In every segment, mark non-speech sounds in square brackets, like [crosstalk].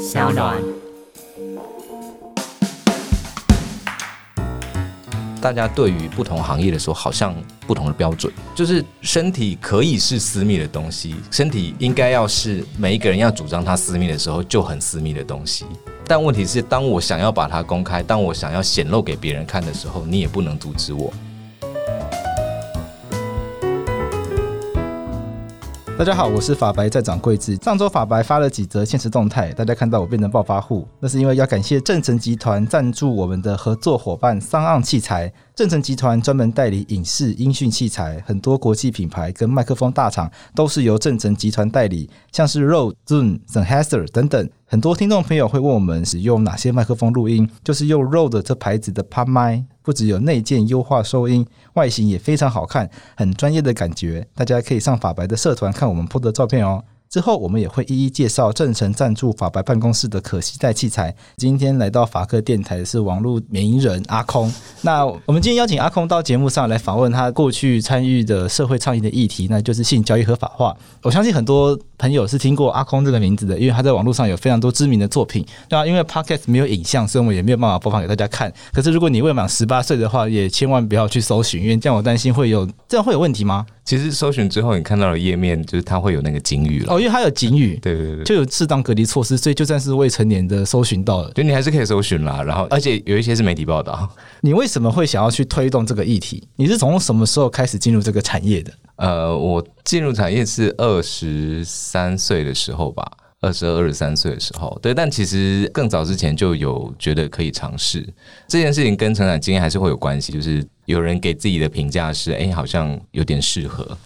小暖。大家对于不同行业的时候，好像不同的标准。就是身体可以是私密的东西，身体应该要是每一个人要主张它私密的时候就很私密的东西。但问题是，当我想要把它公开，当我想要显露给别人看的时候，你也不能阻止我。大家好，我是法白在掌柜子。上周法白发了几则现实动态，大家看到我变成暴发户，那是因为要感谢正成集团赞助我们的合作伙伴桑昂器材。正成集团专门代理影视音讯器材，很多国际品牌跟麦克风大厂都是由正成集团代理，像是 Rode、Zoom、Sennheiser 等等。很多听众朋友会问我们使用哪些麦克风录音，就是用 Rode 这牌子的 POD 麦，不只有内建优化收音，外形也非常好看，很专业的感觉。大家可以上法白的社团看我们 PO 的照片哦。之后我们也会一一介绍正成赞助法白办公室的可携带器材。今天来到法客电台的是网络名人阿空。那我们今天邀请阿空到节目上来访问他过去参与的社会倡议的议题，那就是性交易合法化。我相信很多朋友是听过阿空这个名字的，因为他在网络上有非常多知名的作品。那因为 Podcast 没有影像，所以我们也没有办法播放给大家看。可是如果你未满十八岁的话，也千万不要去搜寻，因为这样我担心会有这样会有问题吗？其实搜寻之后，你看到的页面就是它会有那个警语了。哦，因为它有警语，对对对，就有适当隔离措施，所以就算是未成年的搜寻到了，就你还是可以搜寻啦。然后，而且有一些是媒体报道。你为什么会想要去推动这个议题？你是从什么时候开始进入这个产业的？呃，我进入产业是二十三岁的时候吧。二十二、二十三岁的时候，对，但其实更早之前就有觉得可以尝试这件事情，跟成长经验还是会有关系。就是有人给自己的评价是，哎，好像有点适合，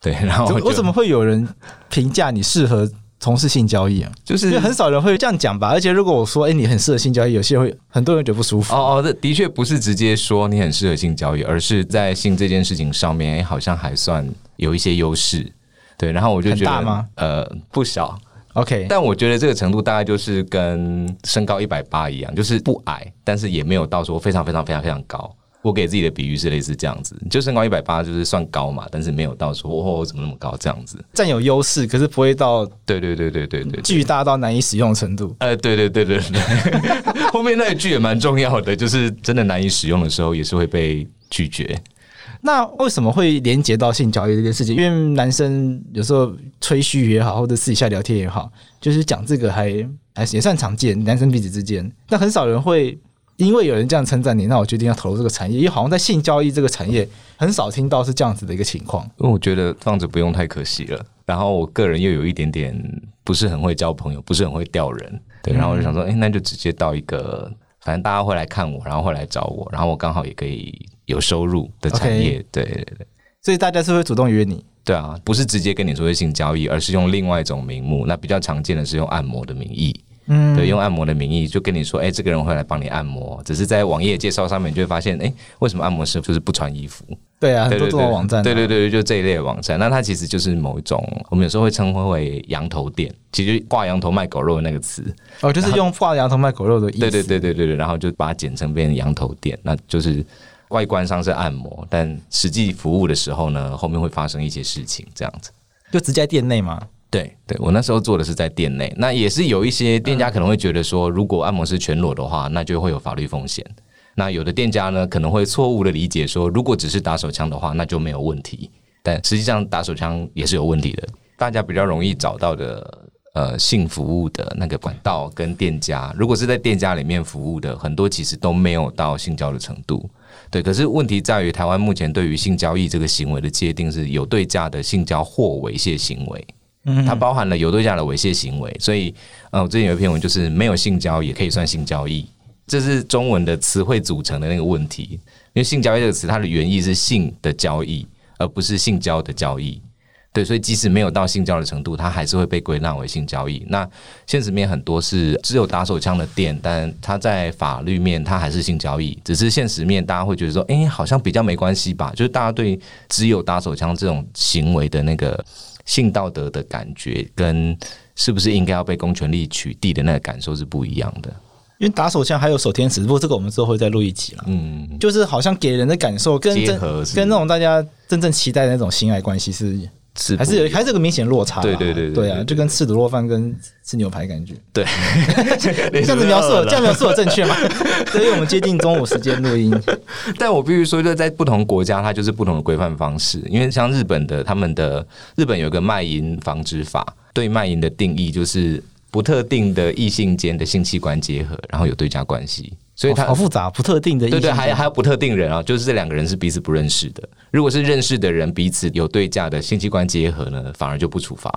对。然后我怎么会有人评价你适合从事性交易啊？就是很少人会这样讲吧。而且如果我说，哎，你很适合性交易，有些人会很多人觉得不舒服。哦哦，这的确不是直接说你很适合性交易，而是在性这件事情上面，哎，好像还算有一些优势。对，然后我就觉得？呃，不小。OK，但我觉得这个程度大概就是跟身高一百八一样，就是不矮，但是也没有到说非常非常非常非常高。我给自己的比喻是类似这样子，就身高一百八就是算高嘛，但是没有到说哦，我怎么那么高这样子，占有优势，可是不会到对对对对对对巨大到难以使用程度。[laughs] 呃，对对对对对，[laughs] 后面那一句也蛮重要的，就是真的难以使用的时候，也是会被拒绝。那为什么会连接到性交易这件事情？因为男生有时候吹嘘也好，或者私底下聊天也好，就是讲这个还还也算常见，男生彼此之间。但很少人会因为有人这样称赞你，那我决定要投入这个产业。因为好像在性交易这个产业，很少听到是这样子的一个情况。因为我觉得放着不用太可惜了。然后我个人又有一点点不是很会交朋友，不是很会钓人。对，然后我就想说，哎、欸，那就直接到一个，反正大家会来看我，然后会来找我，然后我刚好也可以。有收入的产业，Okay. 对对对，所以大家是会主动约你，对啊，不是直接跟你说性交易，而是用另外一种名目。那比较常见的是用按摩的名义，嗯，对，用按摩的名义就跟你说，哎，这个人会来帮你按摩，只是在网页介绍上面，你就会发现，哎，为什么按摩师就是不穿衣服？对啊，很多这种网站、啊，对对对对，就这一类的网站。那它其实就是某一种，我们有时候会称呼为羊头店，其实挂羊头卖狗肉的那个词，哦，就是用挂羊头卖狗肉的意思。对对对对对对，然后就把它简称变成羊头店，那就是。外观上是按摩，但实际服务的时候呢，后面会发生一些事情，这样子。就直接在店内吗？对，对我那时候做的是在店内，那也是有一些店家可能会觉得说，如果按摩师全裸的话，那就会有法律风险。那有的店家呢，可能会错误的理解说，如果只是打手枪的话，那就没有问题。但实际上打手枪也是有问题的。大家比较容易找到的呃性服务的那个管道跟店家，如果是在店家里面服务的，很多其实都没有到性交的程度。对，可是问题在于，台湾目前对于性交易这个行为的界定是有对价的性交或猥亵行为，嗯，它包含了有对价的猥亵行为，所以，呃，我之前有一篇文就是没有性交也可以算性交易，这是中文的词汇组成的那个问题，因为性交易这个词它的原意是性的交易，而不是性交的交易。对，所以即使没有到性交的程度，它还是会被归纳为性交易。那现实面很多是只有打手枪的店，但它在法律面它还是性交易。只是现实面大家会觉得说，哎，好像比较没关系吧？就是大家对只有打手枪这种行为的那个性道德的感觉，跟是不是应该要被公权力取缔的那个感受是不一样的。因为打手枪还有守天使，不过这个我们之后会再录一集了。嗯，就是好像给人的感受跟真跟那种大家真正期待的那种性爱关系是。是还是有还是有个明显落差。对对对对啊，就跟吃卤肉饭跟吃牛排感觉。对，[laughs] 这样子描述，这样描述正确吗？[laughs] 所以我们接近中午时间录音。但我必须说，就在不同国家，它就是不同的规范方式。因为像日本的，他们的日本有个卖淫防止法，对卖淫的定义就是不特定的异性间的性器官结合，然后有对价关系。所以它好复杂，不特定的对对，还还有不特定人啊，就是这两个人是彼此不认识的。如果是认识的人，彼此有对价的性器官结合呢，反而就不处罚。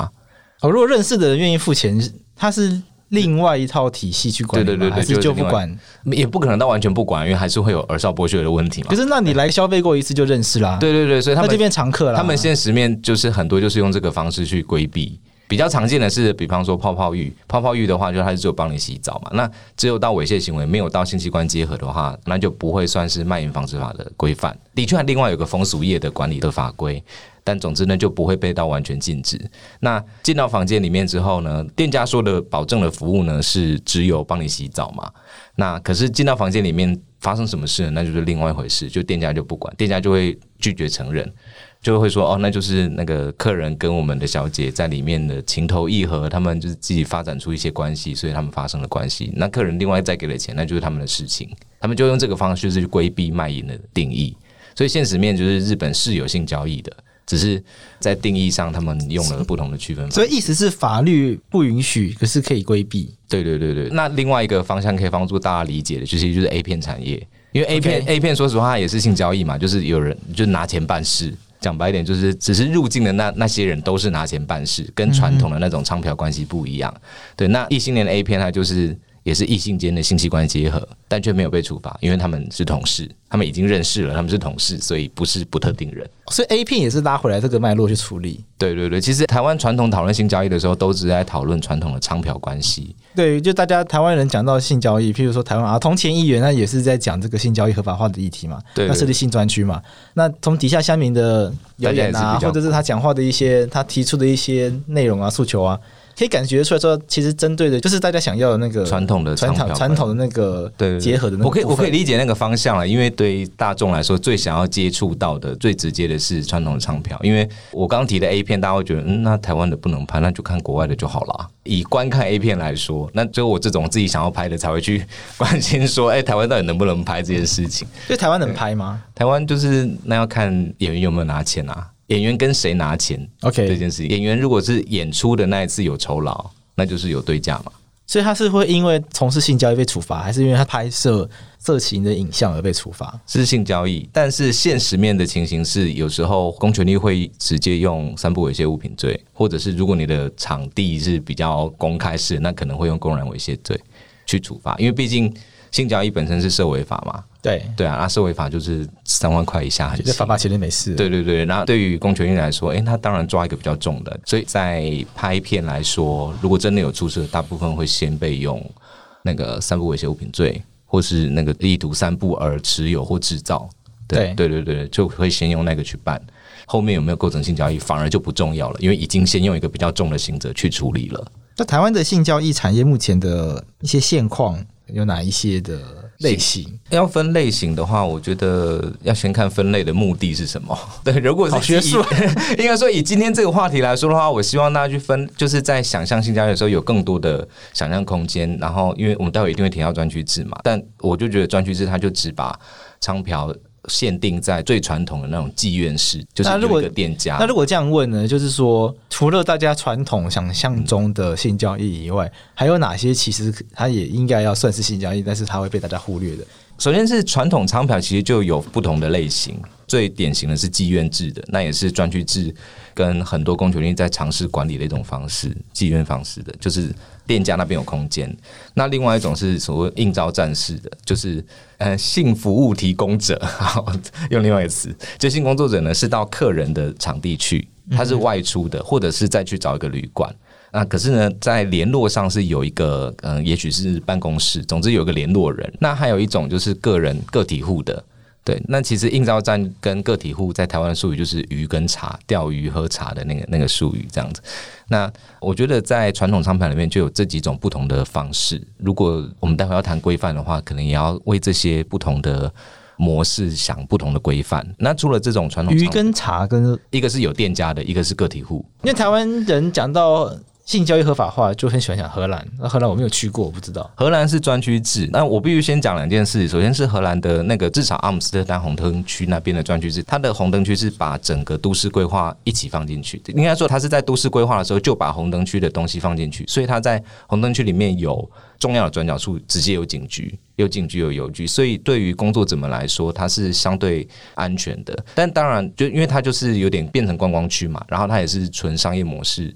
哦，如果认识的人愿意付钱，他是另外一套体系去管，对对对，还是就不管，也不可能到完全不管，因为还是会有儿少剥削的问题嘛。可是那你来消费过一次就认识啦，对对对，所以他们这边常客了。他们现实面就是很多就是用这个方式去规避。比较常见的是，比方说泡泡浴，泡泡浴的话，就它是只有帮你洗澡嘛。那只有到猥亵行为，没有到性器官结合的话，那就不会算是卖淫防止法的规范。的确，另外有个风俗业的管理的法规，但总之呢，就不会被到完全禁止。那进到房间里面之后呢，店家说的保证的服务呢，是只有帮你洗澡嘛。那可是进到房间里面发生什么事？那就是另外一回事，就店家就不管，店家就会拒绝承认。就会说哦，那就是那个客人跟我们的小姐在里面的情投意合，他们就是自己发展出一些关系，所以他们发生了关系。那客人另外再给了钱，那就是他们的事情。他们就用这个方式去规避卖淫的定义。所以现实面就是日本是有性交易的，只是在定义上他们用了不同的区分。所以意思是法律不允许，可是可以规避。对对对对。那另外一个方向可以帮助大家理解的，就是就是 A 片产业，因为 A 片. A 片说实话也是性交易嘛，就是有人就拿钱办事。讲白一点，就是只是入境的那那些人都是拿钱办事，跟传统的那种唱票关系不一样。对，那异性恋的 A 片，它就是也是异性间的性器官结合，但却没有被处罚，因为他们是同事。他们已经认识了，他们是同事，所以不是不特定人。所以 A 片也是拉回来这个脉络去处理。对对对，其实台湾传统讨论性交易的时候，都只是在讨论传统的娼嫖关系。对，就大家台湾人讲到性交易，譬如说台湾啊，同前议员那也是在讲这个性交易合法化的议题嘛。对，那设立性专区嘛。那从底下乡民的谣言啊，或者是他讲话的一些他提出的一些内容啊、诉求啊。可以感觉出来说，其实针对的就是大家想要的那个传统的传统传统的那个结合的那个。我可以我可以理解那个方向了，因为对于大众来说，最想要接触到的最直接的是传统的唱票。因为我刚提的 A 片，大家会觉得，嗯，那台湾的不能拍，那就看国外的就好了。以观看 A 片来说，那只有我这种自己想要拍的才会去关心说，哎，台湾到底能不能拍这件事情？所以台湾能拍吗？台湾就是那要看演员有没有拿钱啊。演员跟谁拿钱？OK，这件事情，演员如果是演出的那一次有酬劳，那就是有对价嘛。所以他是会因为从事性交易被处罚，还是因为他拍摄色情的影像而被处罚？是性交易，但是现实面的情形是，有时候公权力会直接用三不猥亵物品罪，或者是如果你的场地是比较公开式，那可能会用公然猥亵罪去处罚，因为毕竟。性交易本身是涉违法嘛？对对啊，那涉违法就是三万块以下很，这罚罚钱就没事。对对对，那对于公权力来说，哎、欸，他当然抓一个比较重的。所以在拍片来说，如果真的有出事，大部分会先被用那个三不猥亵物品罪，或是那个意图三不而持有或制造。对对对对，就会先用那个去办。后面有没有构成性交易，反而就不重要了，因为已经先用一个比较重的刑责去处理了。那台湾的性交易产业目前的一些现况。有哪一些的类型？要分类型的话，我觉得要先看分类的目的是什么。[laughs] 对，如果是学术，[laughs] 应该说以今天这个话题来说的话，我希望大家去分，就是在想象性教育的时候有更多的想象空间。然后，因为我们待会一定会提到专区制嘛，但我就觉得专区制它就只把昌嫖。限定在最传统的那种妓院式，就是有一个店家。那如果这样问呢？就是说，除了大家传统想象中的性交易以外，还有哪些其实它也应该要算是性交易，但是它会被大家忽略的？首先是传统娼嫖，其实就有不同的类型。最典型的是妓院制的，那也是专区制跟很多公权力在尝试管理的一种方式，妓院方式的，就是店家那边有空间。那另外一种是所谓应召战士的，就是呃性服务提供者，好，[laughs] 用另外一个词，就性工作者呢是到客人的场地去，他是外出的，或者是再去找一个旅馆。那可是呢，在联络上是有一个，嗯、呃，也许是办公室，总之有一个联络人。那还有一种就是个人个体户的，对。那其实应招站跟个体户在台湾的术语就是鱼跟茶，钓鱼喝茶的那个那个术语这样子。那我觉得在传统商盘里面就有这几种不同的方式。如果我们待会要谈规范的话，可能也要为这些不同的模式想不同的规范。那除了这种传统鱼跟茶跟一个是有店家的，一个是个体户。因为台湾人讲到。性交易合法化就很喜欢讲荷兰，那荷兰我没有去过，我不知道。荷兰是专区制，那我必须先讲两件事。首先是荷兰的那个至少阿姆斯特丹红灯区那边的专区制，它的红灯区是把整个都市规划一起放进去。应该说，它是在都市规划的时候就把红灯区的东西放进去，所以它在红灯区里面有重要的转角处，直接有警局，有警局有邮局，所以对于工作者们来说，它是相对安全的。但当然，就因为它就是有点变成观光区嘛，然后它也是纯商业模式。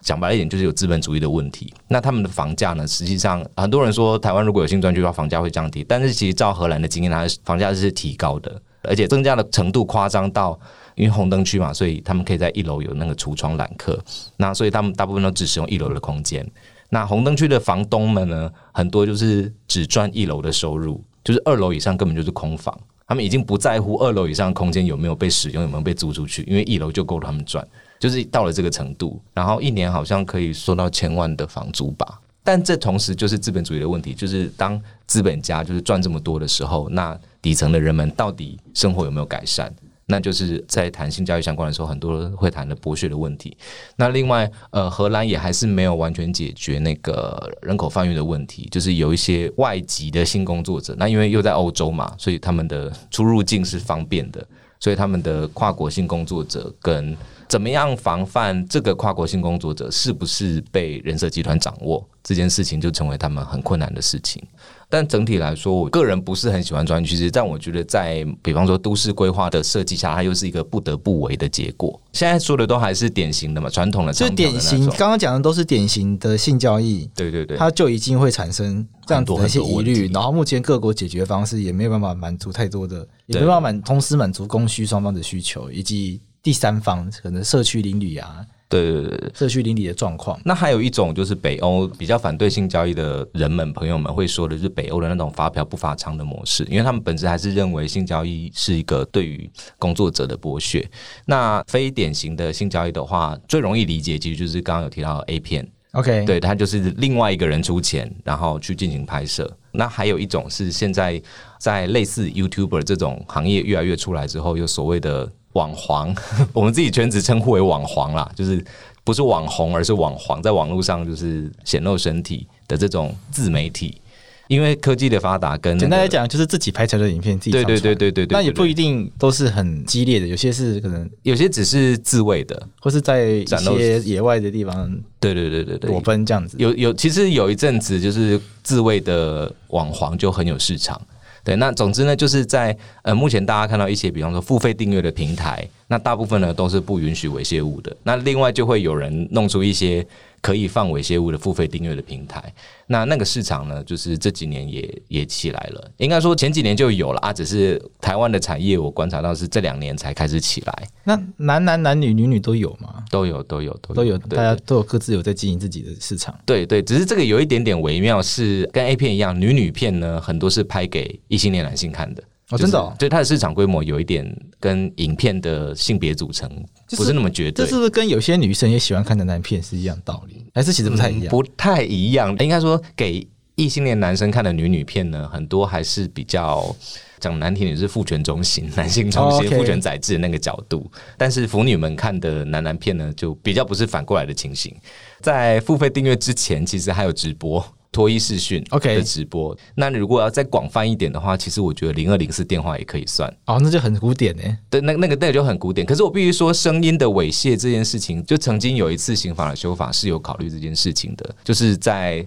讲白一点，就是有资本主义的问题。那他们的房价呢？实际上，很多人说台湾如果有新专区的话，房价会降低。但是其实照荷兰的经验，它的房价是提高的，而且增加的程度夸张到，因为红灯区嘛，所以他们可以在一楼有那个橱窗揽客。那所以他们大部分都只使用一楼的空间。那红灯区的房东们呢，很多就是只赚一楼的收入，就是二楼以上根本就是空房。他们已经不在乎二楼以上的空间有没有被使用，有没有被租出去，因为一楼就够他们赚。就是到了这个程度，然后一年好像可以收到千万的房租吧。但这同时就是资本主义的问题，就是当资本家就是赚这么多的时候，那底层的人们到底生活有没有改善？那就是在谈性交易相关的时候，很多人会谈的剥削的问题。那另外，呃，荷兰也还是没有完全解决那个人口贩运的问题，就是有一些外籍的性工作者，那因为又在欧洲嘛，所以他们的出入境是方便的，所以他们的跨国性工作者跟怎么样防范这个跨国性工作者是不是被人社集团掌握这件事情，就成为他们很困难的事情。但整体来说，我个人不是很喜欢专区制，但我觉得在比方说都市规划的设计下，它又是一个不得不为的结果。现在说的都还是典型的嘛，传统的，就典型。刚刚讲的都是典型的性交易，对对对，它就已经会产生这样子的一些疑虑。然后目前各国解决方式也没有办法满足太多的，也没办法满同时满足供需双方的需求，以及。第三方可能社区邻里啊，对对对，社区邻里的状况。那还有一种就是北欧比较反对性交易的人们朋友们会说的，就是北欧的那种发票不发娼的模式，因为他们本质还是认为性交易是一个对于工作者的剥削。那非典型的性交易的话，最容易理解其实就是刚刚有提到的 A 片，OK，对，他就是另外一个人出钱，然后去进行拍摄。那还有一种是现在在类似 YouTuber 这种行业越来越出来之后，有所谓的。网黄，[laughs] 我们自己圈子称呼为网黄啦，就是不是网红，而是网黄，在网络上就是显露身体的这种自媒体。因为科技的发达，跟简单来讲，就是自己拍成的影片，自己对对对对对对，那也不一定都是很激烈的，有些是可能有些只是自慰的，或是在一些野外的地方，对对对对对，裸奔这样子。有有，其实有一阵子就是自慰的网黄就很有市场。对，那总之呢，就是在呃，目前大家看到一些，比方说付费订阅的平台，那大部分呢都是不允许猥亵物的。那另外就会有人弄出一些。可以放猥亵物的付费订阅的平台，那那个市场呢，就是这几年也也起来了。应该说前几年就有了啊，只是台湾的产业我观察到是这两年才开始起来。那男男、男女、女女都有吗？都有，都有，都有，都有，大家都有各自有在经营自己的市场。对对，只是这个有一点点微妙，是跟 A 片一样，女女片呢很多是拍给异性恋男性看的。哦，真的，哦，对它的市场规模有一点跟影片的性别组成不是那么绝对。这是不是跟有些女生也喜欢看的男片是一样道理？还是其实不太一样？嗯、不太一样。应该说，给异性恋男生看的女女片呢，很多还是比较讲难听点，是父权中心、[laughs] 男性中心、父权宰制的那个角度。但是腐女们看的男男片呢，就比较不是反过来的情形。在付费订阅之前，其实还有直播。脱衣视讯，OK 的直播。那如果要再广泛一点的话，其实我觉得零二零四电话也可以算。哦，那就很古典诶。对，那那个那个就很古典。可是我必须说，声音的猥亵这件事情，就曾经有一次刑法的修法是有考虑这件事情的，就是在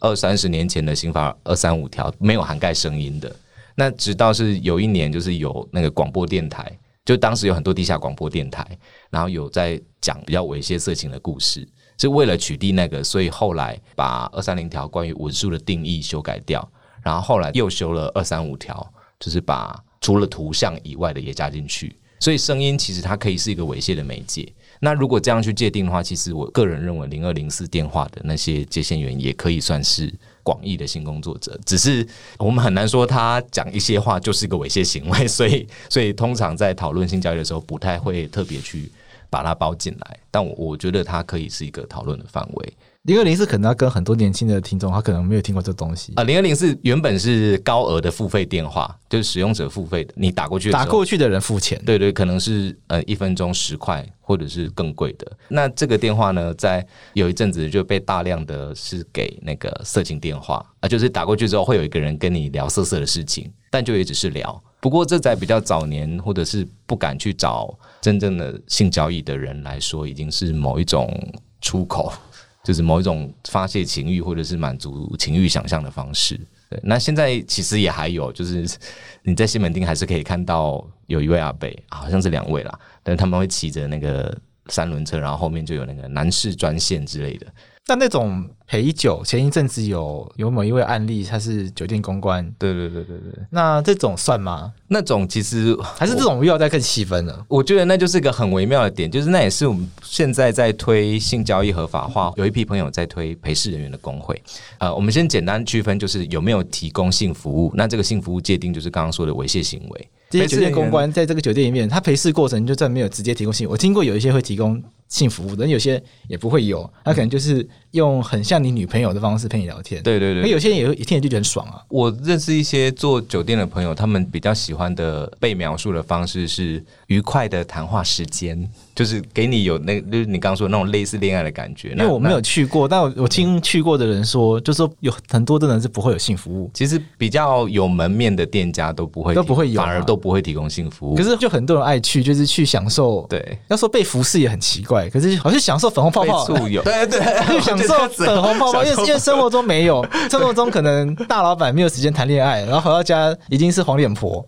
二三十年前的刑法二三五条没有涵盖声音的。那直到是有一年，就是有那个广播电台，就当时有很多地下广播电台，然后有在讲比较猥亵色情的故事。是为了取缔那个，所以后来把二三零条关于文书的定义修改掉，然后后来又修了二三五条，就是把除了图像以外的也加进去。所以声音其实它可以是一个猥亵的媒介。那如果这样去界定的话，其实我个人认为零二零四电话的那些接线员也可以算是广义的性工作者，只是我们很难说他讲一些话就是一个猥亵行为。所以，所以通常在讨论性交易的时候，不太会特别去。把它包进来，但我我觉得它可以是一个讨论的范围。零二零是可能要跟很多年轻的听众，他可能没有听过这东西啊。零二零是原本是高额的付费电话，就是使用者付费的，你打过去，打过去的人付钱。对对，可能是呃一分钟十块，或者是更贵的。那这个电话呢，在有一阵子就被大量的是给那个色情电话啊，就是打过去之后会有一个人跟你聊色色的事情，但就也只是聊。不过这在比较早年或者是不敢去找真正的性交易的人来说，已经是某一种出口。就是某一种发泄情欲或者是满足情欲想象的方式。对，那现在其实也还有，就是你在西门町还是可以看到有一位阿伯，好像是两位啦，但是他们会骑着那个三轮车，然后后面就有那个男士专线之类的。但那种陪酒，前一阵子有有某一位案例，他是酒店公关。对对对对对。那这种算吗？那种其实还是这种又要再更细分了。我觉得那就是一个很微妙的点，就是那也是我们现在在推性交易合法化，有一批朋友在推陪侍人员的工会。呃，我们先简单区分，就是有没有提供性服务。那这个性服务界定就是刚刚说的猥亵行为。这些酒店公关在这个酒店里面，他陪侍过程就算没有直接提供性，我听过有一些会提供。性服务的，有些也不会有，他可能就是用很像你女朋友的方式陪你聊天。对对对，那有些人也会一听就觉得很爽啊。我认识一些做酒店的朋友，他们比较喜欢的被描述的方式是愉快的谈话时间。就是给你有那，就是你刚刚说的那种类似恋爱的感觉。因为我没有去过，但我我听去过的人说，就是说有很多的人是不会有性服务。其实比较有门面的店家都不会，都不会有，反而都不会提供性服务。可是就很多人爱去，就是去享受。对，要说被服侍也很奇怪，可是好像享受粉红泡泡。对对，就 [laughs] 享受粉红泡泡，因为因为生活中没有，生活中可能大老板没有时间谈恋爱，然后回到家已经是黄脸婆。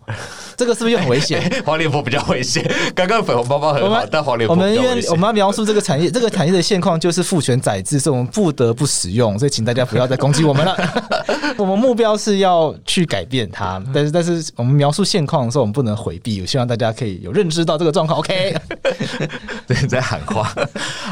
这个是不是又很危险？[laughs] 黄脸婆比较危险。刚刚粉红包包很好，但黄脸婆我们因为我们要描述这个产业，[laughs] 这个产业的现况就是父权宰制，所以我们不得不使用。所以请大家不要再攻击我们了。[laughs] 我们目标是要去改变它，但是但是我们描述现况的时候，我们不能回避。我希望大家可以有认知到这个状况。OK，对，在喊话。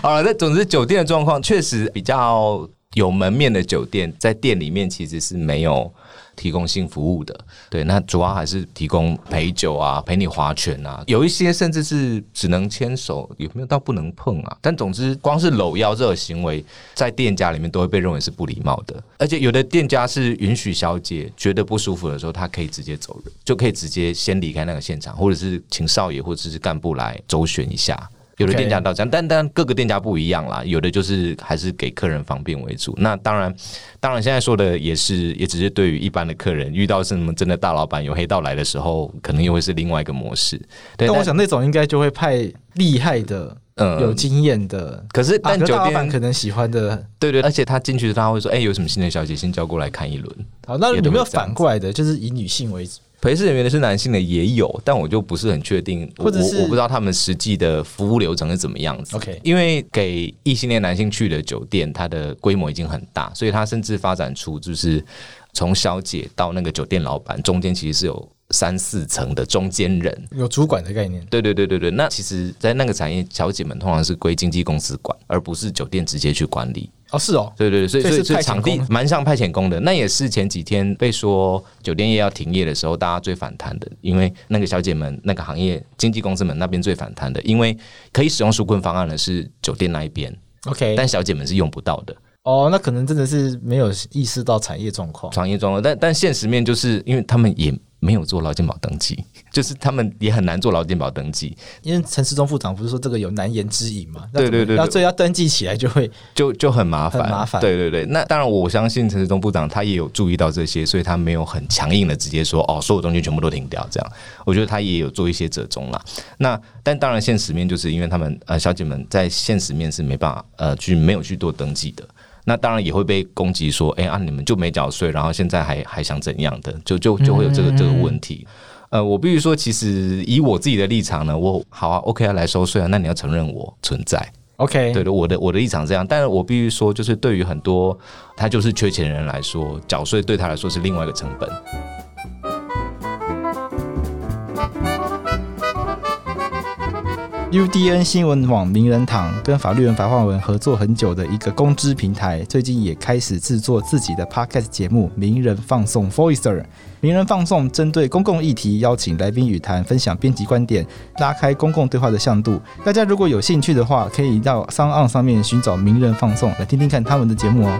好了，那总之酒店的状况确实比较有门面的酒店，在店里面其实是没有。提供性服务的，对，那主要还是提供陪酒啊，陪你划拳啊，有一些甚至是只能牵手，有没有到不能碰啊？但总之，光是搂腰这个行为，在店家里面都会被认为是不礼貌的。而且有的店家是允许小姐觉得不舒服的时候，她可以直接走人，就可以直接先离开那个现场，或者是请少爷或者是干部来周旋一下。有的店家到这样，但但各个店家不一样啦。有的就是还是给客人方便为主。那当然，当然现在说的也是，也只是对于一般的客人，遇到是什么真的大老板有黑道来的时候，可能又会是另外一个模式。对，但我想那种应该就会派厉害的、嗯，有经验的。可是但酒店、啊、大老板可能喜欢的，对对，而且他进去他会说：“哎、欸，有什么新的小姐，先叫过来看一轮。”好，那有没有反过来的，就是以女性为主？陪侍人员的是男性的也有，但我就不是很确定，或者是我，我不知道他们实际的服务流程是怎么样子。OK，因为给异性恋男性去的酒店，它的规模已经很大，所以它甚至发展出就是从小姐到那个酒店老板中间其实是有三四层的中间人，有主管的概念。对对对对对，那其实，在那个产业，小姐们通常是归经纪公司管，而不是酒店直接去管理。哦，是哦，对对对，所以所以所以场地蛮像派遣工的，那也是前几天被说酒店业要停业的时候，大家最反弹的，因为那个小姐们那个行业经纪公司们那边最反弹的，因为可以使用纾困方案的是酒店那一边，OK，但小姐们是用不到的。哦，那可能真的是没有意识到产业状况，产业状况，但但现实面就是因为他们也。没有做劳健保登记，[laughs] 就是他们也很难做劳健保登记，因为陈世忠副长不是说这个有难言之隐嘛？对对对，那，所以要登记起来就会就就很麻烦，很麻烦。对对对，那当然我相信陈世忠部长他也有注意到这些，所以他没有很强硬的直接说哦，所有东西全部都停掉这样。我觉得他也有做一些折中啦。那但当然现实面就是因为他们呃小姐们在现实面是没办法呃去没有去做登记的。那当然也会被攻击说，哎、欸、啊，你们就没缴税，然后现在还还想怎样的，就就就会有这个这个问题。呃，我必须说，其实以我自己的立场呢，我好啊，OK 啊，来收税啊，那你要承认我存在，OK，对的，我的我的立场这样。但是我必须说，就是对于很多他就是缺钱的人来说，缴税对他来说是另外一个成本。UDN 新闻网名人堂跟法律人白话文合作很久的一个公知平台，最近也开始制作自己的 Podcast 节目《名人放送 Voicer》。名人放送针对公共议题邀请来宾语谈，分享编辑观点，拉开公共对话的向度。大家如果有兴趣的话，可以到 Sound 上面寻找名人放送，来听听看他们的节目哦。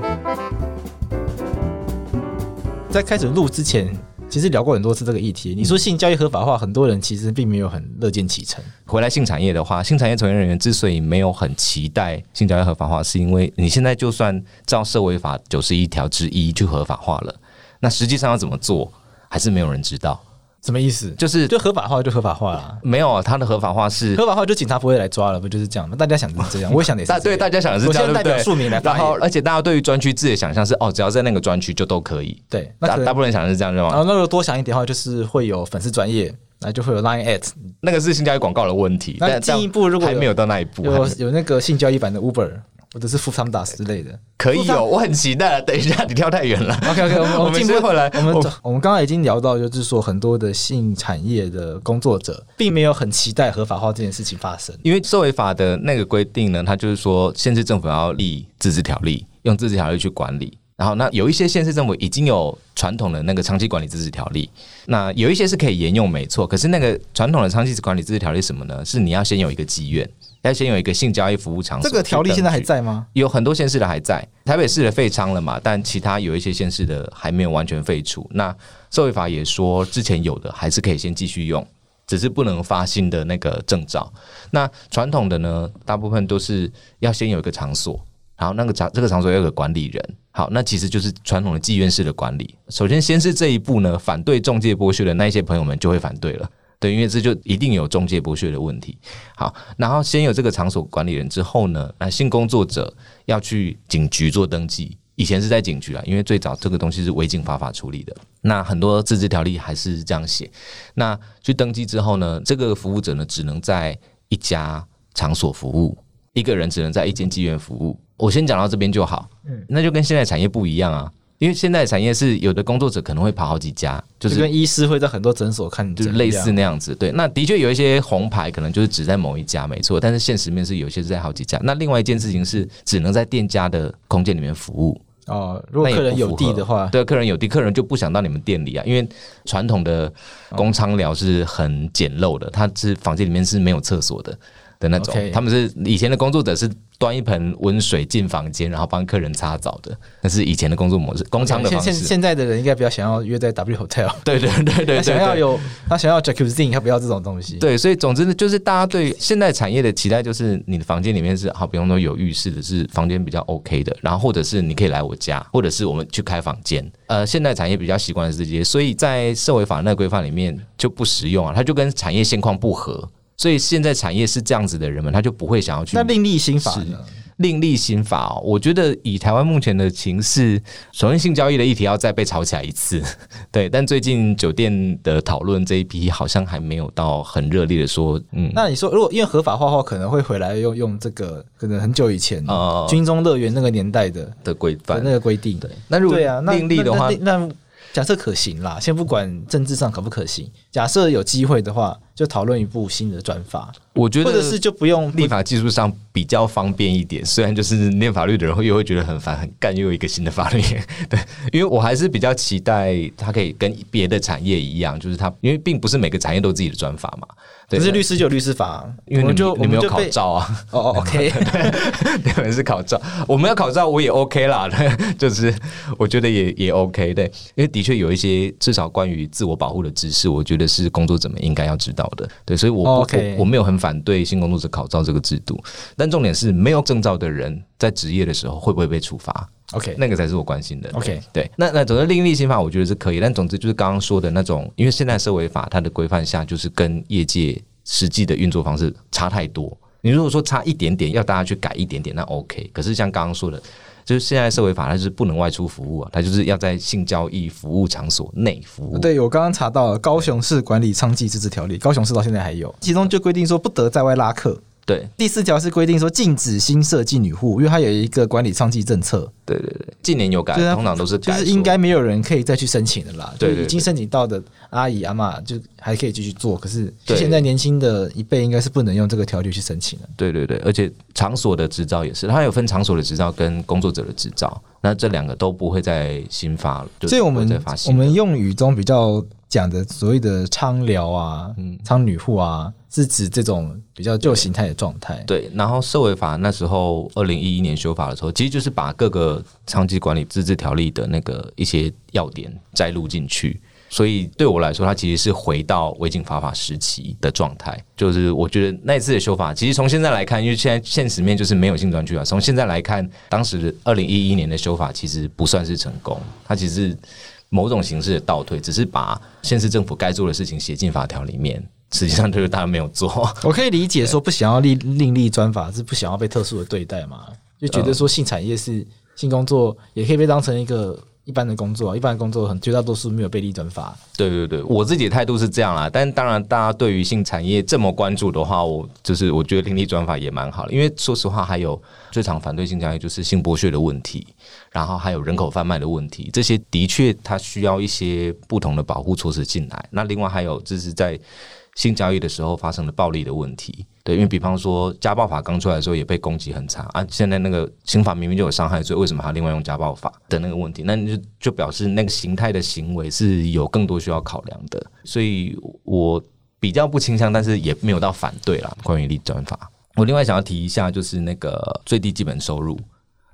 在开始录之前，其实聊过很多次这个议题。你说性交易合法化，很多人其实并没有很乐见其成。回来性产业的话，性产业从业人员之所以没有很期待性交易合法化，是因为你现在就算照社会法九十一条之一去合法化了，那实际上要怎么做，还是没有人知道。什么意思？就是就合法化就合法化了，没有它的合法化是合法化，就警察不会来抓了，不就是这样吗？大家想的是这样，[laughs] 我也想的是这样。对，大家想的是这样，我现在代表庶民来发言。然后，而且大家对于专区自己的想象是哦，只要在那个专区就都可以。对，那大部分人想的是这样，对吗？然后那个多想一点的话，就是会有粉丝专业，那就会有 Line at，那个是性交易广告的问题。那进一步如果还没有到那一步，有有那个性交易版的 Uber。或者是富桑达之类的，可以有，我很期待。等一下，你跳太远了。OK OK，我们 [laughs] 我们进步回来。我们我，们刚刚已经聊到，就是说很多的性产业的工作者，并没有很期待合法化这件事情发生，因为社会法的那个规定呢，它就是说，限制政府要立自治条例，用自治条例去管理。然后，那有一些县市政府已经有传统的那个长期管理自治条例，那有一些是可以沿用，没错。可是那个传统的长期管理自治条例什么呢？是你要先有一个妓院。要先有一个性交易服务场所。这个条例现在还在吗？有很多县市的还在，台北市的废娼了嘛，但其他有一些县市的还没有完全废除。那社会法也说，之前有的还是可以先继续用，只是不能发新的那个证照。那传统的呢，大部分都是要先有一个场所，然后那个场这个场所要有个管理人。好，那其实就是传统的妓院式的管理。首先，先是这一步呢，反对中介剥削的那一些朋友们就会反对了。对，因为这就一定有中介剥削的问题。好，然后先有这个场所管理人之后呢，那性工作者要去警局做登记。以前是在警局啊，因为最早这个东西是违警法法处理的。那很多自治条例还是这样写。那去登记之后呢，这个服务者呢只能在一家场所服务，一个人只能在一间妓院服务。我先讲到这边就好。嗯，那就跟现在产业不一样啊。因为现在产业是有的工作者可能会跑好几家，就是跟医师会在很多诊所看，就是类似那样子。对，那的确有一些红牌，可能就是只在某一家，没错。但是现实面是有些是在好几家。那另外一件事情是，只能在店家的空间里面服务。哦，如果客人有地的话，对，客人有地，客人就不想到你们店里啊，因为传统的公娼寮是很简陋的，它是房间里面是没有厕所的的那种。他们是以前的工作者是。端一盆温水进房间，然后帮客人擦澡的，那是以前的工作模式，工厂的方式。现现在的人应该比较想要约在 W Hotel，对对对对，想要有他想要 Jacuzzi，他不要这种东西。对，所以总之呢，就是大家对现代产业的期待，就是你的房间里面是好，比方说有浴室的，是房间比较 OK 的，然后或者是你可以来我家，或者是我们去开房间。呃，现代产业比较习惯的是这些，所以在社会法那规范里面就不实用啊，它就跟产业现况不合。所以现在产业是这样子的人们，他就不会想要去。那另立新法呢？另立新法哦，我觉得以台湾目前的情势，首先性交易的议题要再被炒起来一次，[laughs] 对。但最近酒店的讨论这一批好像还没有到很热烈的说，嗯。那你说，如果因为合法化的话，可能会回来用用这个，可能很久以前哦，军中乐园那个年代的的规范那个规定。对，那如果另立的话，那。那假设可行啦，先不管政治上可不可行。假设有机会的话，就讨论一部新的专法。我觉得，或者是就不用立法技术上比较方便一点。虽然就是念法律的人会又会觉得很烦很干，又有一个新的法律。[laughs] 对，因为我还是比较期待它可以跟别的产业一样，就是它因为并不是每个产业都有自己的专法嘛。可是律师就有律师法，因为你们就你们有考照啊。哦，[laughs] OK，你们是考照，我们要考照我也 OK 啦。[laughs] 就是我觉得也也 OK，对，因为的确有一些至少关于自我保护的知识，我觉得是工作者们应该要知道的。对，所以我我我没有很反对性工作者考照这个制度，但重点是没有证照的人在职业的时候会不会被处罚？OK，那个才是我关心的。OK，对，那那总之另立新法我觉得是可以，但总之就是刚刚说的那种，因为现在社会法它的规范下就是跟业界。实际的运作方式差太多。你如果说差一点点，要大家去改一点点，那 OK。可是像刚刚说的，就是现在社会法它是不能外出服务啊，它就是要在性交易服务场所内服务。对，我刚刚查到了高雄市管理娼妓自治条例，高雄市到现在还有，其中就规定说不得在外拉客。对，第四条是规定说禁止新设计女户，因为它有一个管理娼妓政策。对对对，近年有改，通常都是改，就是应该没有人可以再去申请的啦。对，已经申请到的阿姨阿妈就还可以继续做，可是现在年轻的一辈应该是不能用这个条例去申请了。对对对，而且场所的执照也是，它有分场所的执照跟工作者的执照，那这两个都不会再新发了。所以我们我们用语中比较讲的所谓的娼寮啊、嗯，娼女户啊。是指这种比较旧形态的状态。对，然后社会法那时候二零一一年修法的时候，其实就是把各个娼妓管理自治条例的那个一些要点摘录进去。所以对我来说，它其实是回到违禁法法时期的状态。就是我觉得那一次的修法，其实从现在来看，因为现在现实面就是没有性专区啊。从现在来看，当时二零一一年的修法其实不算是成功，它其实是某种形式的倒退，只是把现市政府该做的事情写进法条里面。实际上就是大家没有做。[laughs] 我可以理解说不想要立另立专法，是不想要被特殊的对待嘛？就觉得说性产业是性工作，也可以被当成一个一般的工作，一般的工作很绝大多数没有被立转法。对对对，我自己的态度是这样啦。但当然，大家对于性产业这么关注的话，我就是我觉得另立转法也蛮好的。因为说实话，还有最常反对性交易就是性剥削的问题，然后还有人口贩卖的问题，这些的确它需要一些不同的保护措施进来。那另外还有就是在。性交易的时候发生的暴力的问题，对，因为比方说家暴法刚出来的时候也被攻击很惨啊，现在那个刑法明明就有伤害罪，为什么还要另外用家暴法的那个问题？那你就就表示那个形态的行为是有更多需要考量的，所以我比较不倾向，但是也没有到反对啦。关于立专法，我另外想要提一下，就是那个最低基本收入，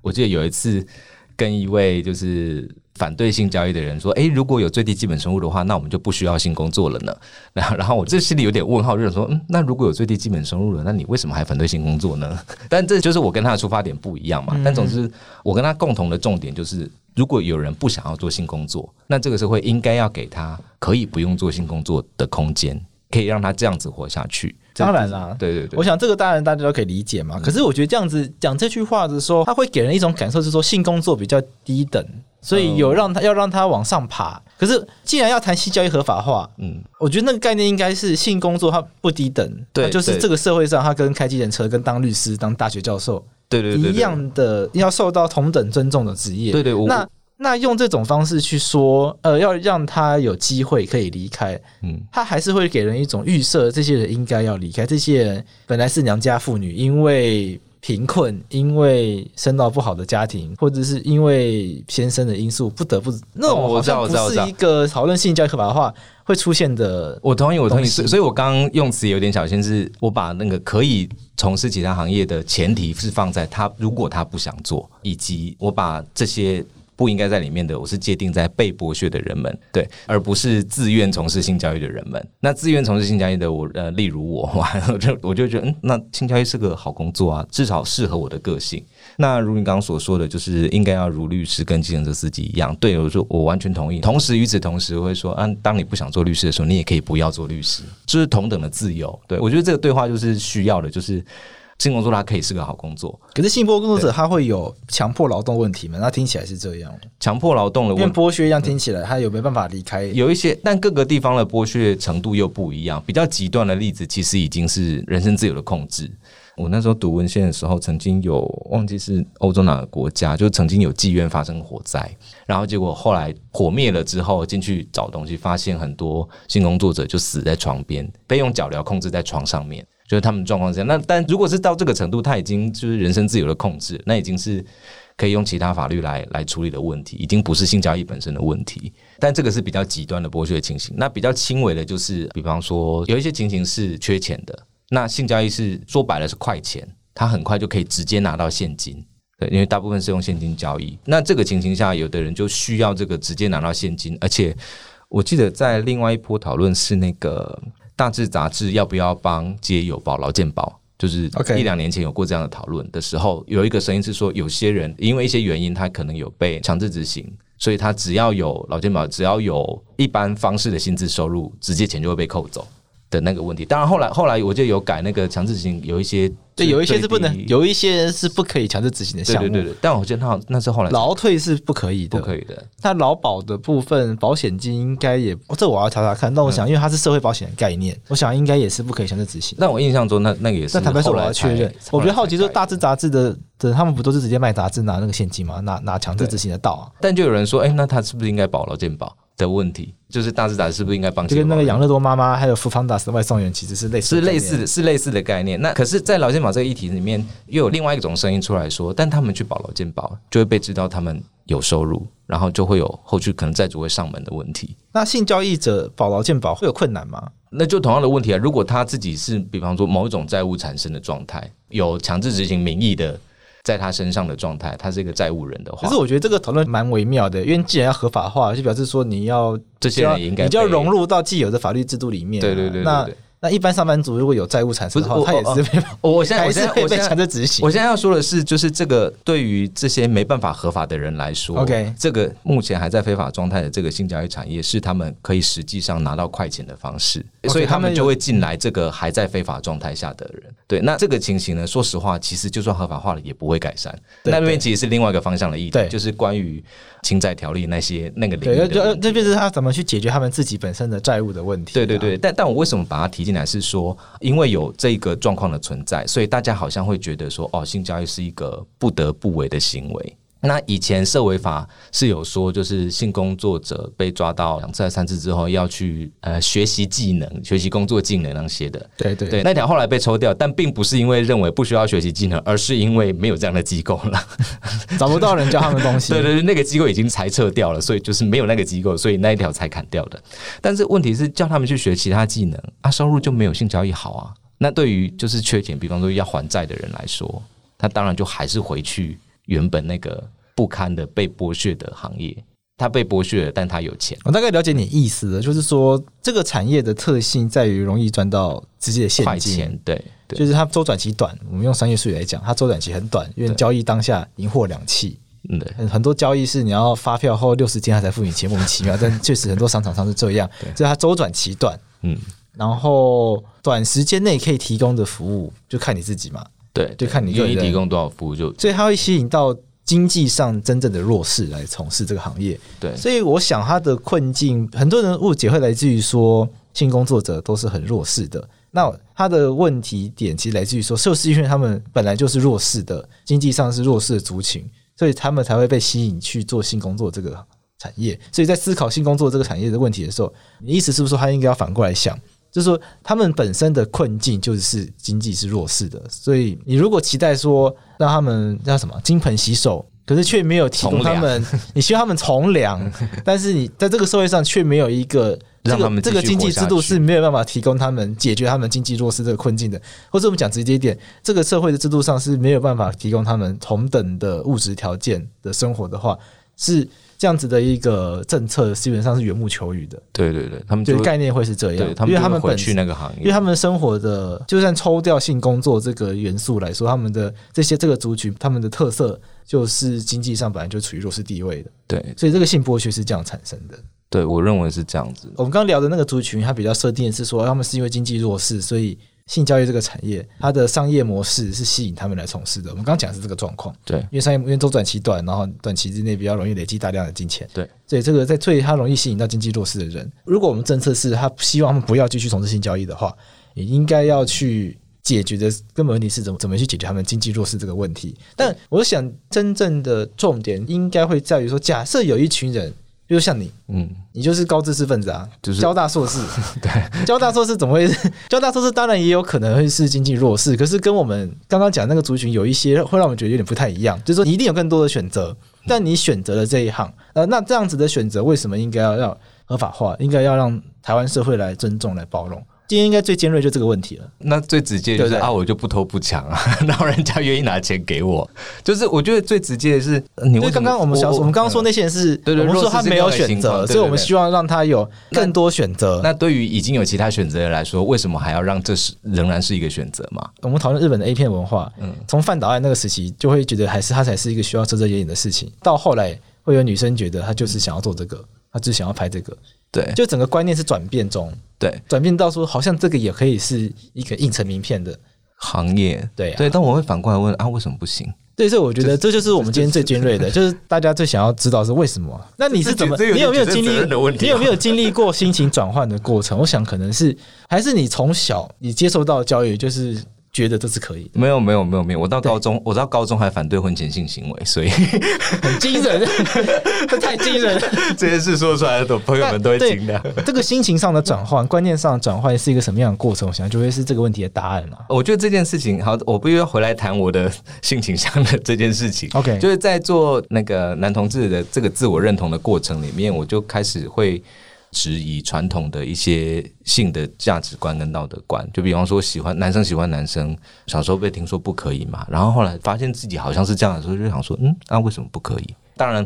我记得有一次跟一位就是。反对性交易的人说：“诶，如果有最低基本收入的话，那我们就不需要性工作了呢。[laughs] ”然后，然后我这心里有点问号，就是说：“嗯，那如果有最低基本收入了，那你为什么还反对性工作呢？” [laughs] 但这就是我跟他的出发点不一样嘛。但总之，我跟他共同的重点就是，如果有人不想要做性工作，那这个社会应该要给他可以不用做性工作的空间，可以让他这样子活下去。当然啦，对对对，我想这个当然大家都可以理解嘛。可是我觉得这样子讲这句话的时候，他会给人一种感受，就是说性工作比较低等。所以有让他要让他往上爬，可是既然要谈性交易合法化，嗯，我觉得那个概念应该是性工作它不低等，对，就是这个社会上他跟开计程车、跟当律师、当大学教授，对对对，一样的要受到同等尊重的职业，对对。那那用这种方式去说，呃，要让他有机会可以离开，嗯，他还是会给人一种预设，这些人应该要离开，这些人本来是娘家妇女，因为。贫困，因为生到不好的家庭，或者是因为先生的因素，不得不那种，我知道，我知道，是一个讨论性教育合法的话会出现的。我同意，我同意。所以，我刚刚用词有点小心，是我把那个可以从事其他行业的前提是放在他如果他不想做，以及我把这些。不应该在里面的，我是界定在被剥削的人们，对，而不是自愿从事性交易的人们。那自愿从事性交易的我，呃，例如我，我就我就觉得，嗯，那性交易是个好工作啊，至少适合我的个性。那如你刚刚所说的，就是应该要如律师跟计程车司机一样。对，我说我完全同意。同时与此同时，会说，啊，当你不想做律师的时候，你也可以不要做律师，就是同等的自由。对，我觉得这个对话就是需要的，就是。性工作它可以是个好工作，可是性剥工作者他会有强迫劳动问题吗？那听起来是这样，强迫劳动的问题，剥削一样听起来他有没有办法离开？有一些，但各个地方的剥削程度又不一样。比较极端的例子，其实已经是人身自由的控制。我那时候读文献的时候，曾经有忘记是欧洲哪个国家，就曾经有妓院发生火灾，然后结果后来火灭了之后，进去找东西，发现很多性工作者就死在床边，被用脚镣控制在床上面。就是他们状况是这样，那但如果是到这个程度，他已经就是人身自由的控制，那已经是可以用其他法律来来处理的问题，已经不是性交易本身的问题。但这个是比较极端的剥削情形。那比较轻微的，就是比方说有一些情形是缺钱的，那性交易是说白了是快钱，他很快就可以直接拿到现金，对，因为大部分是用现金交易。那这个情形下，有的人就需要这个直接拿到现金，而且我记得在另外一波讨论是那个。大志杂志要不要帮街友保劳健保？就是一两年前有过这样的讨论的时候，有一个声音是说，有些人因为一些原因，他可能有被强制执行，所以他只要有劳健保，只要有一般方式的薪资收入，直接钱就会被扣走的那个问题。当然后来后来我就有改那个强制执行，有一些对，有一些是不能，有一些是不可以强制执行的项目。对对对对，但我觉得他那是后来劳退是不可以的，不可以的。那劳保的部分，保险金应该也，这我要查查看。但我想，因为它是社会保险的概念，我想应该也是不可以强制执行。但我印象中，那那个也是。那坦白说，我要确认。我比较好奇，说大志杂志的的，他们不都是直接卖杂志拿那个现金吗？拿拿强制执行得到啊？但就有人说，哎，那他是不是应该保劳健保？的问题就是大志杂志是不是应该帮？就跟那个养乐多妈妈还有富方达斯的外送员其实是类似，是类似的，是类似的概念。那可是，在劳健保这个议题里面，又有另外一种声音出来说，但他们去保劳健保，就会被知道他们有收入，然后就会有后续可能债主会上门的问题。那性交易者保劳健保会有困难吗？那就同样的问题啊，如果他自己是比方说某一种债务产生的状态，有强制执行名义的。在他身上的状态，他是一个债务人的话，可是我觉得这个讨论蛮微妙的，因为既然要合法化，就表示说你要这些人应该你就要融入到既有的法律制度里面。对对对，对，那那一般上班族如果有债务产生的话，他也是被我我现在我现在会被强制执行。我现在要说的是，就是这个对于这些没办法合法的人来说，OK，这个目前还在非法状态的这个性交易产业，是他们可以实际上拿到快钱的方式，okay, 所以他们就会进来这个还在非法状态下的人。对，那这个情形呢，说实话，其实就算合法化了，也不会改善。那边其实是另外一个方向的议题，就是关于清债条例那些那个领域这边是他怎么去解决他们自己本身的债务的问题啊。对对对，但但我为什么把它提进乃，是说。因为有这个状况的存在，所以大家好像会觉得说，哦，性交易是一个不得不为的行为。那以前社维法是有说，就是性工作者被抓到两次还是三次之后，要去呃学习技能、学习工作技能那些的。对对对，那条后来被抽掉，但并不是因为认为不需要学习技能，而是因为没有这样的机构了，[laughs] 找不到人教他们东西。[laughs] 对对对，那个机构已经裁撤掉了，所以就是没有那个机构，所以那一条才砍掉的。但是问题是，叫他们去学其他技能啊，收入就没有性交易好啊。那对于就是缺钱，比方说要还债的人来说，他当然就还是回去。原本那个不堪的被剥削的行业，他被剥削了，但他有钱。我大概了解你意思了，就是说这个产业的特性在于容易赚到直接的现金，钱对，对，就是它周转期短。我们用商业术语来讲，它周转期很短，因为交易当下银货两讫。嗯，对，很多交易是你要发票后六十天他才付你钱，莫名其妙。[laughs] 但确实很多商场上是这样，所以它周转期短。嗯，然后短时间内可以提供的服务，就看你自己嘛。对，就看你愿意提供多少服务就，所以它会吸引到经济上真正的弱势来从事这个行业。对，所以我想他的困境，很多人误解会来自于说性工作者都是很弱势的。那他的问题点其实来自于说，就是因为他们本来就是弱势的，经济上是弱势的族群，所以他们才会被吸引去做性工作这个产业。所以在思考性工作这个产业的问题的时候，你意思是不是说他应该要反过来想？就是说，他们本身的困境就是经济是弱势的，所以你如果期待说让他们叫什么金盆洗手，可是却没有提供他们，[laughs] 你希望他们从良，[laughs] 但是你在这个社会上却没有一个这个这个经济制度是没有办法提供他们解决他们经济弱势这个困境的，或者我们讲直接一点，这个社会的制度上是没有办法提供他们同等的物质条件的生活的话，是。这样子的一个政策基本上是缘木求鱼的。对对对，他们就概念会是这样，因为他们本去那个行业，因为他们生活的，就算抽掉性工作这个元素来说，他们的这些这个族群，他们的特色就是经济上本来就处于弱势地位的。对，所以这个性剥削是这样产生的。对，我认为是这样子。我们刚刚聊的那个族群，它比较设定的是说，他们是因为经济弱势，所以。性交易这个产业，它的商业模式是吸引他们来从事的。我们刚刚讲的是这个状况，对，因为商业因为周转期短，然后短期之内比较容易累积大量的金钱，对，所以这个在最它容易吸引到经济弱势的人。如果我们政策是他希望他们不要继续从事性交易的话，也应该要去解决的根本问题是怎么怎么去解决他们经济弱势这个问题。但我想真正的重点应该会在于说，假设有一群人。就像你，嗯，你就是高知识分子啊，就是交大硕士，[laughs] 对，交大硕士怎么会？[laughs] 交大硕士当然也有可能会是经济弱势，可是跟我们刚刚讲那个族群有一些会让我们觉得有点不太一样，就是说你一定有更多的选择，但你选择了这一行，呃，那这样子的选择为什么应该要要合法化？应该要让台湾社会来尊重、来包容？今天应该最尖锐就这个问题了。那最直接就是啊，我就不偷不抢啊，[laughs] 然后人家愿意拿钱给我，就是我觉得最直接的是，刚刚我们小我，我们刚刚说那些人是，对对，我们说他没有选择，所以我们希望让他有更多选择。那对于已经有其他选择的人来说，为什么还要让这是仍然是一个选择嘛？我们讨论日本的 A 片文化，嗯，从范岛爱那个时期就会觉得还是他才是一个需要遮遮掩掩的事情，到后来会有女生觉得他就是想要做这个，他只想要拍这个。对，就整个观念是转变中，对，转变到说好像这个也可以是一个印成名片的行业，对、啊、对，但我会反过来问啊，为什么不行？对，所以我觉得这就是我们今天最尖锐的，就是大家最想要知道是为什么。那你是怎么？你有没有经历？你有没有经历过心情转换的过程？我想可能是还是你从小你接受到的教育就是。觉得这是可以？没有没有没有没有，我到高中，我到高中还反对婚前性行为，所以 [laughs] 很惊人，这 [laughs] 太惊人了。[laughs] 这件事说出来的朋友们都会惊讶。这个心情上的转换，观念上的转换是一个什么样的过程？我想就会是这个问题的答案嘛。我觉得这件事情好，我必须要回来谈我的性倾向的这件事情。OK，就是在做那个男同志的这个自我认同的过程里面，我就开始会。质疑传统的一些性的价值观跟道德观，就比方说喜欢男生喜欢男生，小时候被听说不可以嘛，然后后来发现自己好像是这样的时候，就想说，嗯，那、为什么不可以？当然。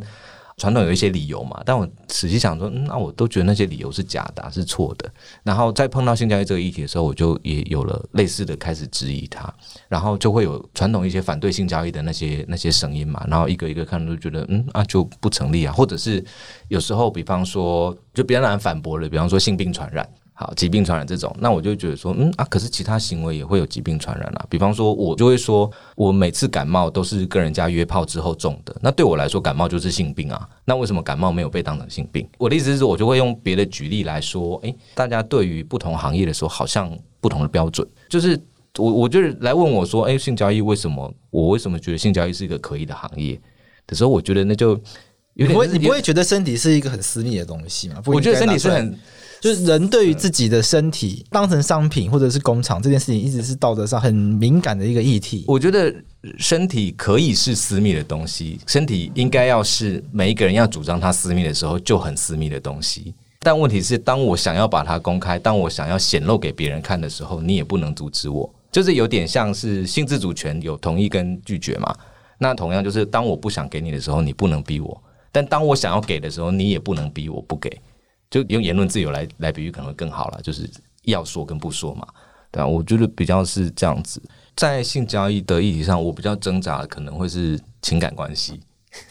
传统有一些理由嘛，但我仔细想说，嗯，那我都觉得那些理由是假的，是错的。然后在碰到性交易这个议题的时候，我就也有了类似的开始质疑它，然后就会有传统一些反对性交易的那些那些声音嘛，然后一个一个看都觉得，嗯啊就不成立啊，或者是有时候，比方说就别人来反驳了，比方说性病传染。好，疾病传染这种，那我就觉得说，嗯啊，可是其他行为也会有疾病传染啊。比方说，我就会说，我每次感冒都是跟人家约炮之后中的，那对我来说，感冒就是性病啊。那为什么感冒没有被当成性病？我的意思是，我就会用别的举例来说，诶，大家对于不同行业的时候，好像不同的标准。就是我，我就是来问我说，诶，性交易为什么？我为什么觉得性交易是一个可以的行业的时候，我觉得那就有点，你不会，你不会觉得身体是一个很私密的东西吗？我觉得身体是很。就是人对于自己的身体当成商品或者是工厂这件事情，一直是道德上很敏感的一个议题。我觉得身体可以是私密的东西，身体应该要是每一个人要主张它私密的时候就很私密的东西。但问题是，当我想要把它公开，当我想要显露给别人看的时候，你也不能阻止我。就是有点像是性自主权有同意跟拒绝嘛。那同样就是，当我不想给你的时候，你不能逼我；但当我想要给的时候，你也不能逼我不给。就用言论自由来来比喻，可能会更好了。就是要说跟不说嘛，对啊？我觉得比较是这样子，在性交易的议题上，我比较挣扎的可能会是情感关系。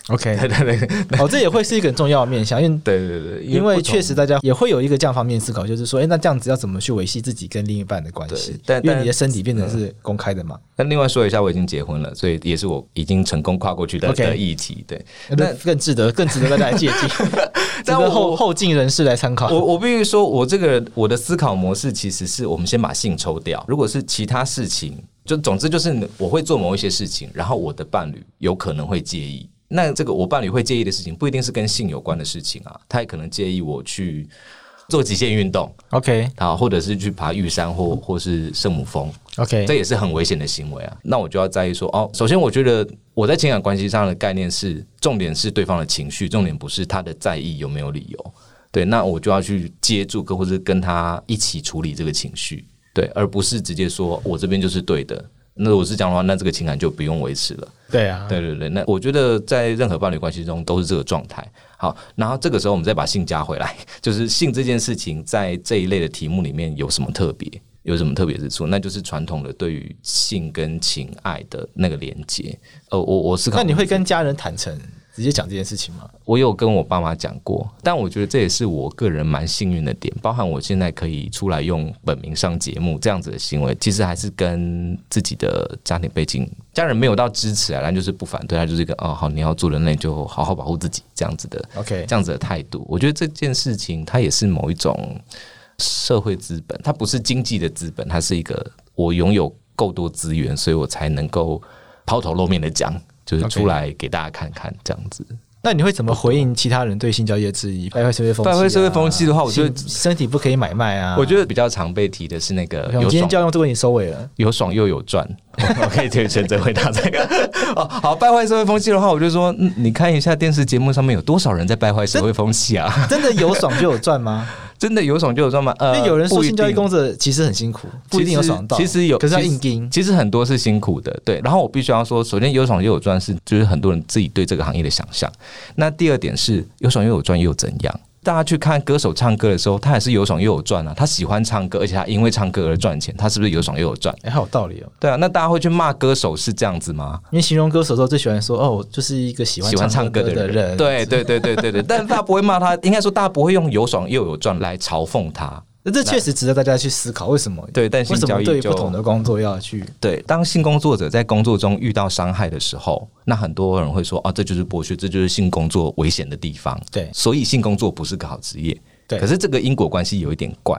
OK，[laughs] 对对对，哦，这也会是一个很重要的面向，因为对对对，因为确实大家也会有一个这样方面思考，就是说，哎，那这样子要怎么去维系自己跟另一半的关系？但因为你的身体变成是公开的嘛。那另外说一下，我已经结婚了，所以也是我已经成功跨过去的的议题。对，那更值得更值得大家来借鉴，[laughs] 但后后进人士来参考。我我必须说，我这个我的思考模式其实是我们先把性抽掉，如果是其他事情，就总之就是我会做某一些事情，然后我的伴侣有可能会介意。那这个我伴侣会介意的事情，不一定是跟性有关的事情啊，他也可能介意我去做极限运动，OK，好，或者是去爬玉山或或是圣母峰，OK，这也是很危险的行为啊。那我就要在意说，哦，首先我觉得我在情感关系上的概念是，重点是对方的情绪，重点不是他的在意有没有理由。对，那我就要去接住，或者是跟他一起处理这个情绪，对，而不是直接说我这边就是对的。那如果是这样的话，那这个情感就不用维持了。对啊，对对对。那我觉得在任何伴侣关系中都是这个状态。好，然后这个时候我们再把性加回来，[laughs] 就是性这件事情在这一类的题目里面有什么特别？有什么特别之处？那就是传统的对于性跟情爱的那个连接。呃，我我思考，那你会跟家人坦诚？直接讲这件事情吗？我有跟我爸妈讲过，但我觉得这也是我个人蛮幸运的点，包含我现在可以出来用本名上节目这样子的行为，其实还是跟自己的家庭背景，家人没有到支持啊，但就是不反对，他就是一个哦好，你要做人类就好好保护自己这样子的，OK，这样子的态度。我觉得这件事情它也是某一种社会资本，它不是经济的资本，它是一个我拥有够多资源，所以我才能够抛头露面的讲。就是出来给大家看看这样子。那你会怎么回应其他人对性交易的质疑？[laughs] 败坏社会风气、啊，败坏社会风气的话，我觉得身体不可以买卖啊。我觉得比较常被提的是那个今天就要用这个问题收尾了。有爽又有赚，[laughs] 我可以选择回答这个。[laughs] 哦，好，败坏社会风气的话，我就说，嗯，你看一下电视节目上面有多少人在败坏社会风气啊？真的有爽就有赚吗？真的有爽就有赚吗？呃，因为有人说性交易工作其实很辛苦，不一定有爽到。其实有，可是要硬盯。其实很多是辛苦的，对。然后我必须要说，首先有爽又有赚是就是很多人自己对这个行业的想象。那第二点是有爽又有赚又怎样？大家去看歌手唱歌的时候，他也是有爽又有赚啊。他喜欢唱歌，而且他因为唱歌而赚钱，他是不是有爽又有赚？哎，很有道理哦。对啊，那大家会去骂歌手是这样子吗？因为形容歌手的时候最喜欢说哦，我就是一个喜欢喜欢唱歌的人。对对对对对对，但大家不会骂他，应该说大家不会用有爽又有赚来嘲讽他。那这确实值得大家去思考，为什么？对，但性交易对不同的工作要去对。当性工作者在工作中遇到伤害的时候，那很多人会说：“啊，这就是剥削，这就是性工作危险的地方。”对，所以性工作不是个好职业。对，可是这个因果关系有一点怪，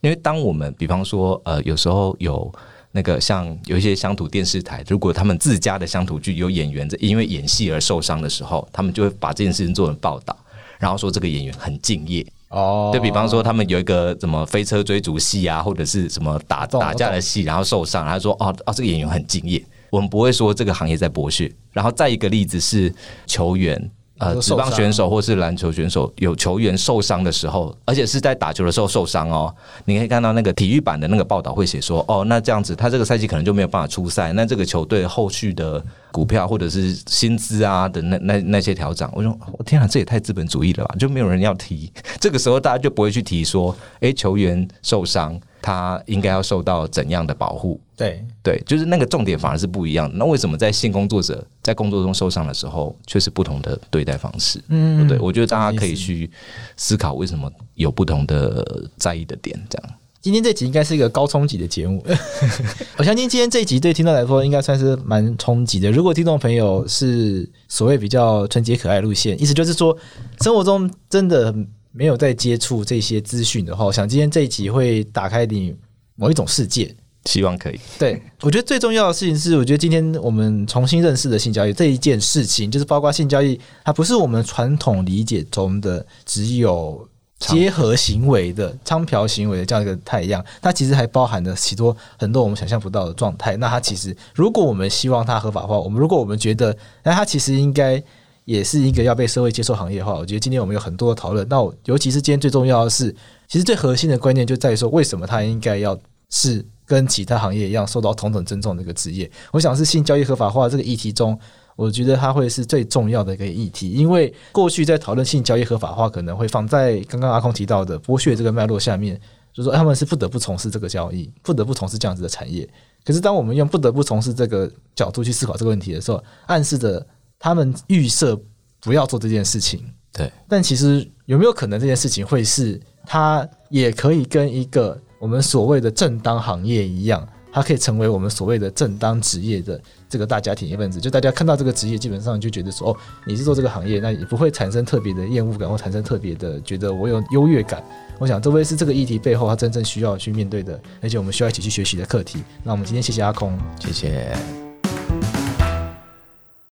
因为当我们比方说，呃，有时候有那个像有一些乡土电视台，如果他们自家的乡土剧有演员在因为演戏而受伤的时候，他们就会把这件事情做成报道，然后说这个演员很敬业。哦，就比方说他们有一个什么飞车追逐戏啊，或者是什么打打架的戏，然后受伤，他说哦哦，这个演员很敬业，我们不会说这个行业在剥削。然后再一个例子是球员。呃，职棒选手或是篮球选手有球员受伤的时候，而且是在打球的时候受伤哦。你可以看到那个体育版的那个报道会写说，哦，那这样子他这个赛季可能就没有办法出赛，那这个球队后续的股票或者是薪资啊的那那那些调整，我说我天啊，这也太资本主义了吧？就没有人要提，[laughs] 这个时候大家就不会去提说，哎，球员受伤。他应该要受到怎样的保护？对对，就是那个重点反而是不一样。那为什么在性工作者在工作中受伤的时候，却是不同的对待方式？嗯，对，我觉得大家可以去思考为什么有不同的在意的点。这样，今天这集应该是一个高冲击的节目。[laughs] 我相信今天这一集对听众来说应该算是蛮冲击的。如果听众朋友是所谓比较纯洁可爱路线，意思就是说生活中真的。没有在接触这些资讯的话，我想今天这一集会打开你某一种世界，希望可以。对，我觉得最重要的事情是，我觉得今天我们重新认识的性交易这一件事情，就是包括性交易，它不是我们传统理解中的只有结合行为的娼嫖行为的这样一个太阳，它其实还包含了许多很多我们想象不到的状态。那它其实，如果我们希望它合法化，我们如果我们觉得，那它其实应该。也是一个要被社会接受行业的话，我觉得今天我们有很多的讨论。那我尤其是今天最重要的是，其实最核心的观念就在于说，为什么它应该要是跟其他行业一样受到同等尊重的一个职业？我想是性交易合法化这个议题中，我觉得它会是最重要的一个议题。因为过去在讨论性交易合法化，可能会放在刚刚阿空提到的剥削这个脉络下面，就是说他们是不得不从事这个交易，不得不从事这样子的产业。可是当我们用不得不从事这个角度去思考这个问题的时候，暗示着。他们预设不要做这件事情，对。但其实有没有可能这件事情会是，他也可以跟一个我们所谓的正当行业一样，它可以成为我们所谓的正当职业的这个大家庭一份子。就大家看到这个职业，基本上就觉得说，哦，你是做这个行业，那也不会产生特别的厌恶感，或产生特别的觉得我有优越感。我想，这会是这个议题背后他真正需要去面对的，而且我们需要一起去学习的课题。那我们今天谢谢阿空，谢谢。